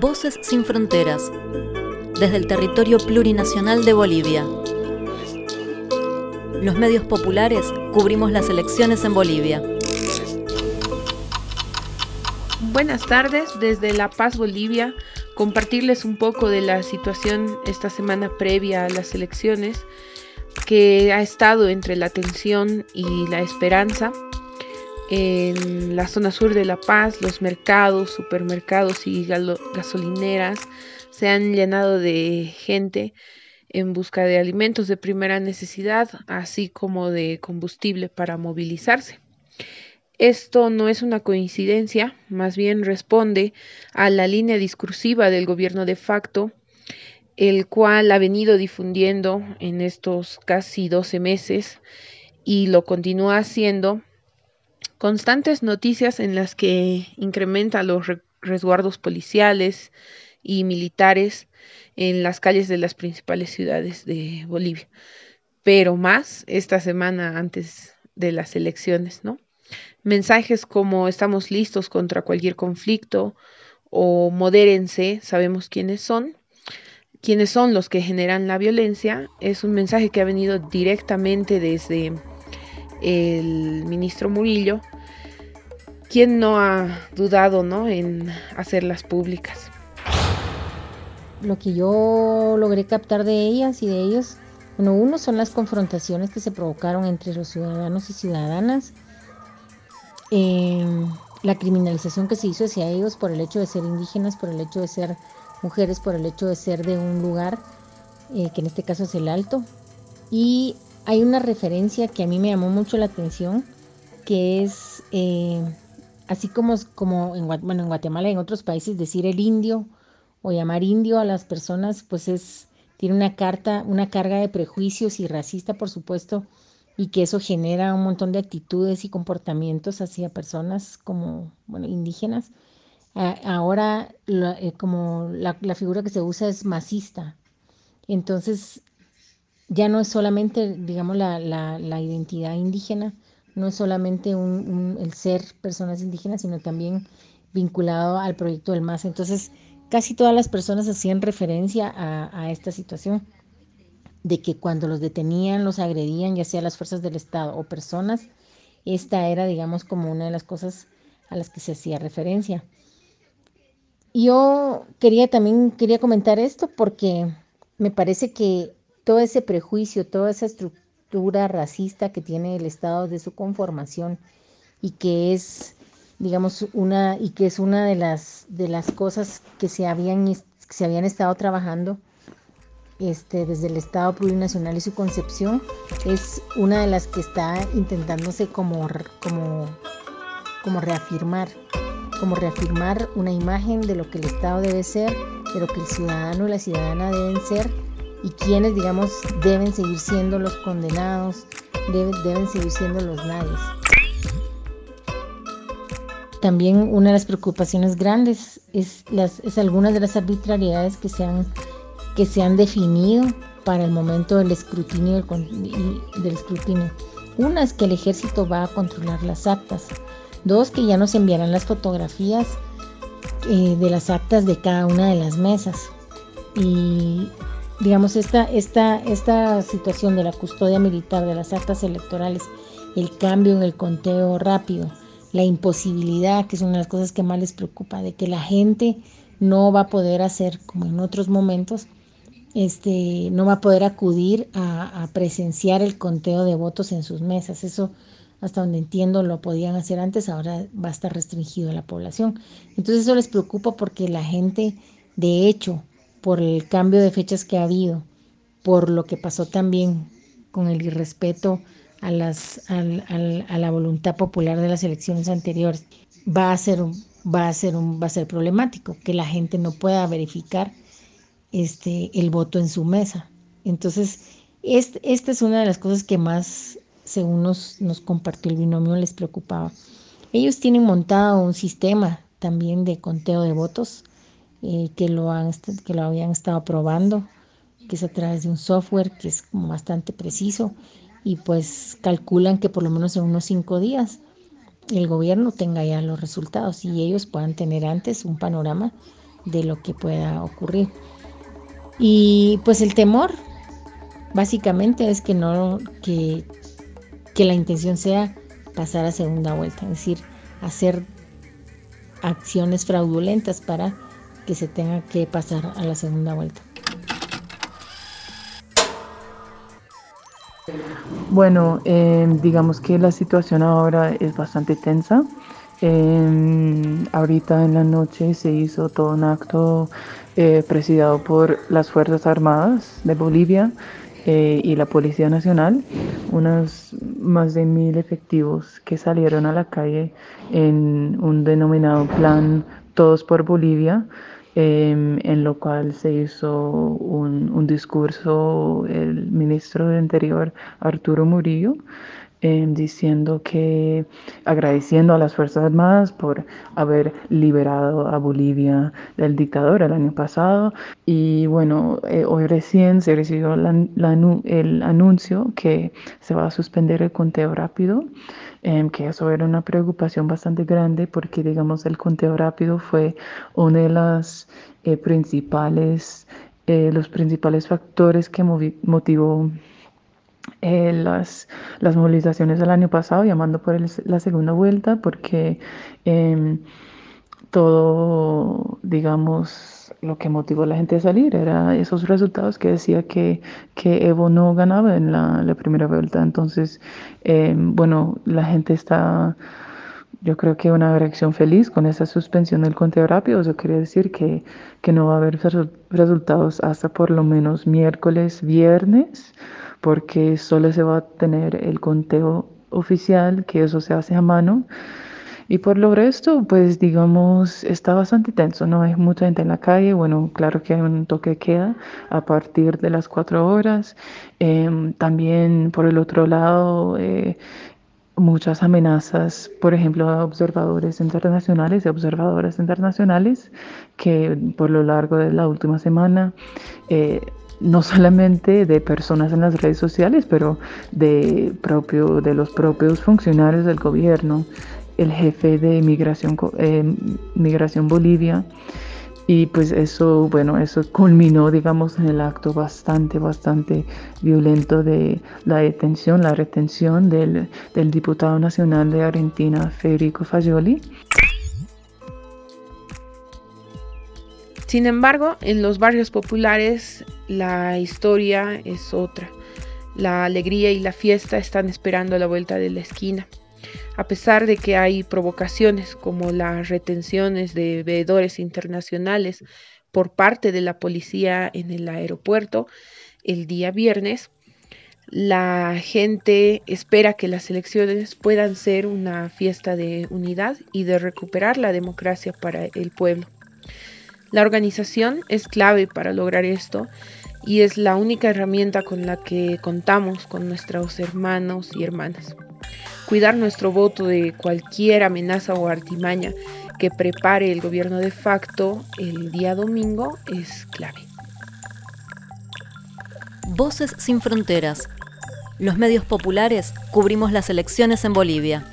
Voces sin fronteras, desde el territorio plurinacional de Bolivia. Los medios populares cubrimos las elecciones en Bolivia. Buenas tardes desde La Paz, Bolivia. Compartirles un poco de la situación esta semana previa a las elecciones que ha estado entre la tensión y la esperanza. En la zona sur de La Paz, los mercados, supermercados y gasolineras se han llenado de gente en busca de alimentos de primera necesidad, así como de combustible para movilizarse. Esto no es una coincidencia, más bien responde a la línea discursiva del gobierno de facto, el cual ha venido difundiendo en estos casi 12 meses y lo continúa haciendo constantes noticias en las que incrementa los resguardos policiales y militares en las calles de las principales ciudades de Bolivia, pero más esta semana antes de las elecciones, ¿no? Mensajes como estamos listos contra cualquier conflicto o modérense, sabemos quiénes son, quiénes son los que generan la violencia, es un mensaje que ha venido directamente desde el ministro Murillo, quien no ha dudado ¿no? en hacerlas públicas. Lo que yo logré captar de ellas y de ellos, bueno, uno son las confrontaciones que se provocaron entre los ciudadanos y ciudadanas la criminalización que se hizo hacia ellos por el hecho de ser indígenas, por el hecho de ser mujeres, por el hecho de ser de un lugar, eh, que en este caso es el Alto. Y hay una referencia que a mí me llamó mucho la atención, que es, eh, así como, como en, bueno, en Guatemala y en otros países, decir el indio o llamar indio a las personas, pues es, tiene una, carta, una carga de prejuicios y racista, por supuesto, y que eso genera un montón de actitudes y comportamientos hacia personas como bueno, indígenas. ahora eh, como la, figura que se usa es masista. Entonces ya no es solamente, digamos, la, identidad indígena, no es solamente el ser personas indígenas, sino también vinculado al proyecto del MAS. Entonces casi todas las personas hacían referencia a, a esta situación de que cuando los detenían, los agredían, ya sea las fuerzas del Estado o personas, esta era, digamos, como una de las cosas a las que se hacía referencia. Yo quería también, quería comentar esto porque me parece que todo ese prejuicio, toda esa estructura racista que tiene el Estado de su conformación y que es, digamos, una, y que es una de las, de las cosas que se habían, se habían estado trabajando, este, desde el Estado plurinacional y su concepción, es una de las que está intentándose como, como, como reafirmar, como reafirmar una imagen de lo que el Estado debe ser, de lo que el ciudadano y la ciudadana deben ser y quienes, digamos, deben seguir siendo los condenados, deben, deben seguir siendo los nadie. También una de las preocupaciones grandes es, las, es algunas de las arbitrariedades que se han que se han definido para el momento del escrutinio del, escrutinio. Una es que el ejército va a controlar las actas. Dos, que ya nos enviarán las fotografías eh, de las actas de cada una de las mesas. Y digamos, esta, esta, esta situación de la custodia militar de las actas electorales, el cambio en el conteo rápido, la imposibilidad, que es una de las cosas que más les preocupa, de que la gente no va a poder hacer como en otros momentos, este, no va a poder acudir a, presenciar el conteo de votos en sus mesas. Eso, hasta donde entiendo, lo podían hacer antes, ahora va a estar restringido a la población. Entonces eso les preocupa porque la gente, de hecho, por el cambio de fechas que ha habido, por lo que pasó también con el irrespeto a, las, a la voluntad popular de las elecciones anteriores, va a ser, va a ser, un, va a ser problemático que la gente no pueda verificar este, el voto en su mesa. Entonces, esta es una de las cosas que más, según nos, nos compartió el binomio, les preocupaba. Ellos tienen montado un sistema también de conteo de votos eh, que, lo han, que lo habían estado probando, que es a través de un software que es bastante preciso y pues calculan que por lo menos en unos cinco días el gobierno tenga ya los resultados y ellos puedan tener antes un panorama de lo que pueda ocurrir. Y pues el temor básicamente es que no que, que la intención sea pasar a segunda vuelta, es decir, hacer acciones fraudulentas para que se tenga que pasar a la segunda vuelta. Bueno, em, digamos que la situación ahora es bastante tensa. Em, ahorita en la noche se hizo todo un acto eh, presidido por las Fuerzas Armadas de Bolivia eh, y la Policía Nacional, unos más de mil efectivos que salieron a la calle en un denominado plan Todos por Bolivia, em, en lo cual se hizo un, un discurso el ministro del Interior Arturo Murillo Diciendo que agradeciendo a las Fuerzas Armadas por haber liberado a Bolivia del dictador el año pasado. Y bueno, eh, hoy recién se recibió el anuncio que se va a suspender el conteo rápido. Em, que eso era una preocupación bastante grande porque digamos el conteo rápido fue uno de las eh, principales eh, los principales factores que motivó eh, las, las movilizaciones del año pasado, llamando por la segunda vuelta, porque em, todo, digamos, lo que motivó a la gente a salir era esos resultados que decía que, que Evo no ganaba en la, la primera vuelta. Entonces, em, bueno, la gente está yo creo que una reacción feliz con esa suspensión del conteo rápido. Eso quiere decir que, que no va a haber resultados hasta por lo menos miércoles, viernes porque solo se va a tener el conteo oficial, que eso se hace a mano. Y por lo resto, pues digamos, está bastante tenso, no hay mucha gente en la calle, bueno, claro que hay un toque de queda a partir de las cuatro horas. Em, también por el otro lado, eh, muchas amenazas, por ejemplo, a observadores internacionales y observadoras internacionales que por lo largo de la última semana eh, no solamente de personas en las redes sociales, pero de, propio, de los propios funcionarios del gobierno, el jefe de Migración, eh, Migración Bolivia. Y pues eso, bueno, eso culminó, digamos, en el acto bastante, bastante violento de la detención, la retención del, del diputado nacional de Argentina, Federico Fagioli. Sin embargo, en los barrios populares la historia es otra. La alegría y la fiesta están esperando a la vuelta de la esquina. A pesar de que hay provocaciones como las retenciones de veedores internacionales por parte de la policía en el aeropuerto el día viernes, la gente espera que las elecciones puedan ser una fiesta de unidad y de recuperar la democracia para el pueblo. La organización es clave para lograr esto y es la única herramienta con la que contamos con nuestros hermanos y hermanas. Cuidar nuestro voto de cualquier amenaza o artimaña que prepare el gobierno de facto el día domingo es clave. Voces sin fronteras. Los medios populares cubrimos las elecciones en Bolivia.